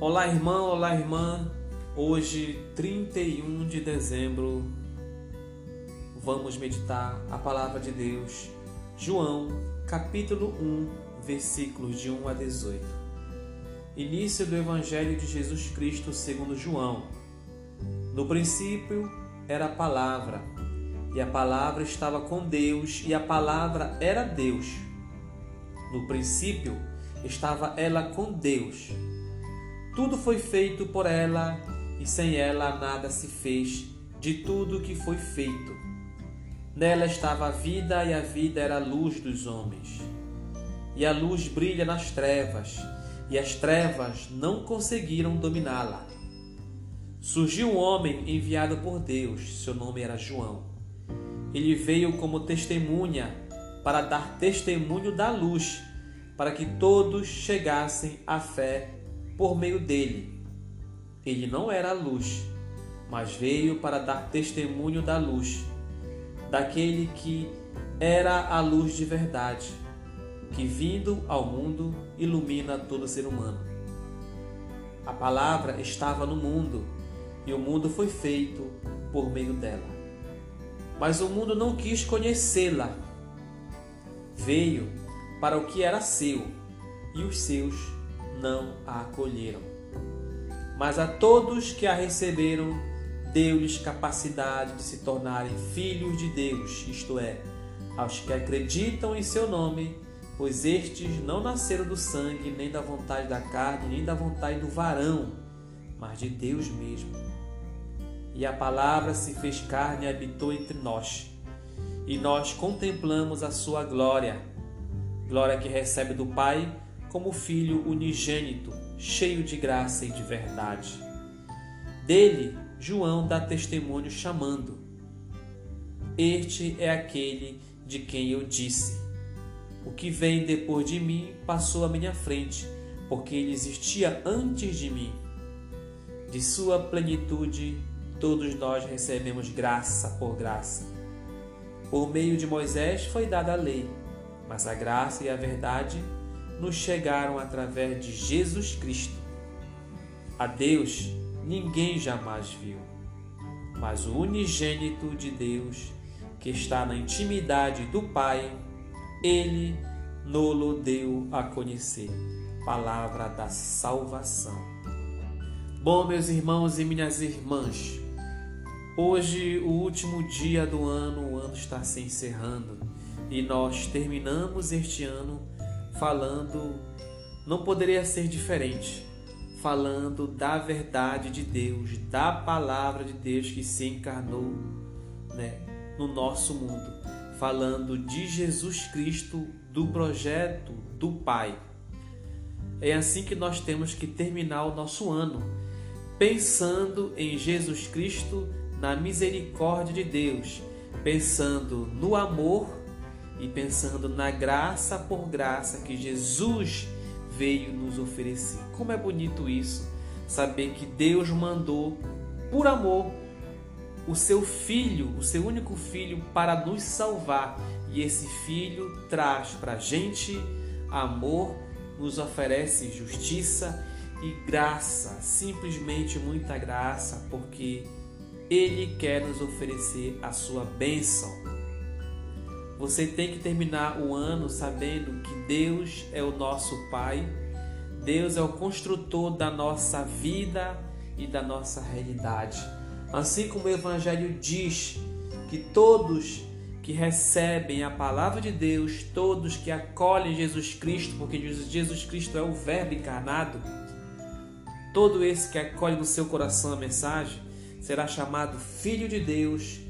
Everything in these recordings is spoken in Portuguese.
Olá, irmão, olá, irmã. Hoje, 31 de dezembro, vamos meditar a palavra de Deus. João, capítulo 1, versículos de 1 a 18. Início do Evangelho de Jesus Cristo segundo João. No princípio era a palavra, e a palavra estava com Deus, e a palavra era Deus. No princípio estava ela com Deus. Tudo foi feito por ela e sem ela nada se fez de tudo que foi feito. Nela estava a vida e a vida era a luz dos homens. E a luz brilha nas trevas, e as trevas não conseguiram dominá-la. Surgiu um homem enviado por Deus, seu nome era João. Ele veio como testemunha para dar testemunho da luz, para que todos chegassem à fé por meio dele. Ele não era a luz, mas veio para dar testemunho da luz, daquele que era a luz de verdade, que vindo ao mundo ilumina todo ser humano. A palavra estava no mundo e o mundo foi feito por meio dela. Mas o mundo não quis conhecê-la. Veio para o que era seu e os seus não a acolheram. Mas a todos que a receberam, deu-lhes capacidade de se tornarem filhos de Deus, isto é, aos que acreditam em seu nome, pois estes não nasceram do sangue, nem da vontade da carne, nem da vontade do varão, mas de Deus mesmo. E a palavra se fez carne e habitou entre nós, e nós contemplamos a sua glória, glória que recebe do Pai como filho unigênito, cheio de graça e de verdade. Dele, João dá testemunho chamando: Este é aquele de quem eu disse: O que vem depois de mim passou à minha frente, porque ele existia antes de mim. De sua plenitude, todos nós recebemos graça por graça. Por meio de Moisés foi dada a lei, mas a graça e a verdade nos chegaram através de Jesus Cristo. A Deus ninguém jamais viu, mas o unigênito de Deus, que está na intimidade do Pai, ele nolo deu a conhecer. Palavra da salvação. Bom, meus irmãos e minhas irmãs, hoje, o último dia do ano, o ano está se encerrando e nós terminamos este ano falando, não poderia ser diferente, falando da verdade de Deus, da palavra de Deus que se encarnou né, no nosso mundo, falando de Jesus Cristo, do projeto do Pai. É assim que nós temos que terminar o nosso ano, pensando em Jesus Cristo, na misericórdia de Deus, pensando no amor e pensando na graça por graça que Jesus veio nos oferecer. Como é bonito isso, saber que Deus mandou por amor o seu filho, o seu único filho, para nos salvar. E esse filho traz para a gente amor, nos oferece justiça e graça, simplesmente muita graça, porque Ele quer nos oferecer a sua bênção. Você tem que terminar o ano sabendo que Deus é o nosso Pai, Deus é o construtor da nossa vida e da nossa realidade. Assim como o Evangelho diz que todos que recebem a palavra de Deus, todos que acolhem Jesus Cristo, porque Jesus Cristo é o Verbo encarnado, todo esse que acolhe no seu coração a mensagem será chamado Filho de Deus,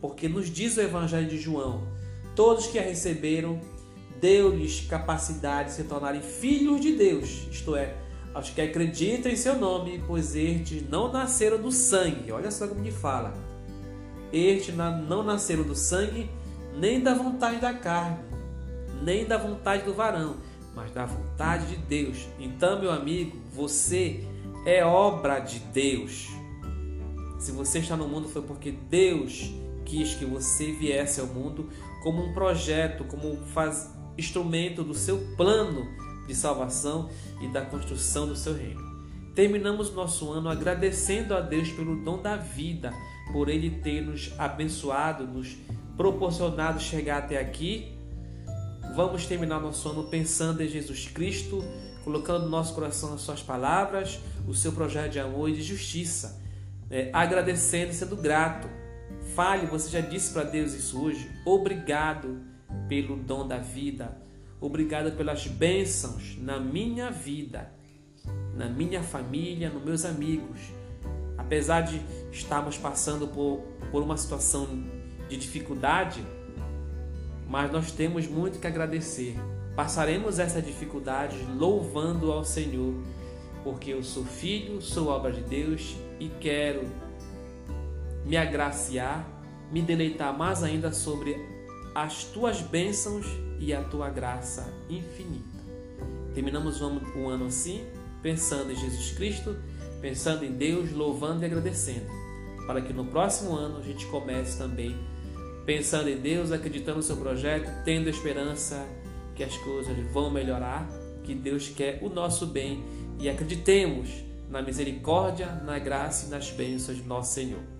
porque nos diz o Evangelho de João Todos que a receberam, deu-lhes capacidade de se tornarem filhos de Deus, isto é, aos que acreditam em seu nome, pois estes não nasceram do sangue. Olha só como me fala. Estes não nasceram do sangue, nem da vontade da carne, nem da vontade do varão, mas da vontade de Deus. Então, meu amigo, você é obra de Deus. Se você está no mundo foi porque Deus quis que você viesse ao mundo como um projeto, como faz, instrumento do seu plano de salvação e da construção do seu reino. terminamos nosso ano agradecendo a Deus pelo dom da vida, por Ele ter nos abençoado, nos proporcionado chegar até aqui. Vamos terminar nosso ano pensando em Jesus Cristo, colocando no nosso coração as Suas palavras, o seu projeto de amor e de justiça, é, agradecendo, sendo grato. Fale, você já disse para Deus isso hoje. Obrigado pelo dom da vida. Obrigado pelas bênçãos na minha vida, na minha família, nos meus amigos. Apesar de estarmos passando por, por uma situação de dificuldade, mas nós temos muito que agradecer. Passaremos essa dificuldade louvando ao Senhor, porque eu sou filho, sou obra de Deus e quero me agraciar, me deleitar mais ainda sobre as tuas bênçãos e a tua graça infinita. Terminamos um ano assim, pensando em Jesus Cristo, pensando em Deus, louvando e agradecendo, para que no próximo ano a gente comece também pensando em Deus, acreditando no seu projeto, tendo esperança que as coisas vão melhorar, que Deus quer o nosso bem e acreditemos na misericórdia, na graça e nas bênçãos do nosso Senhor.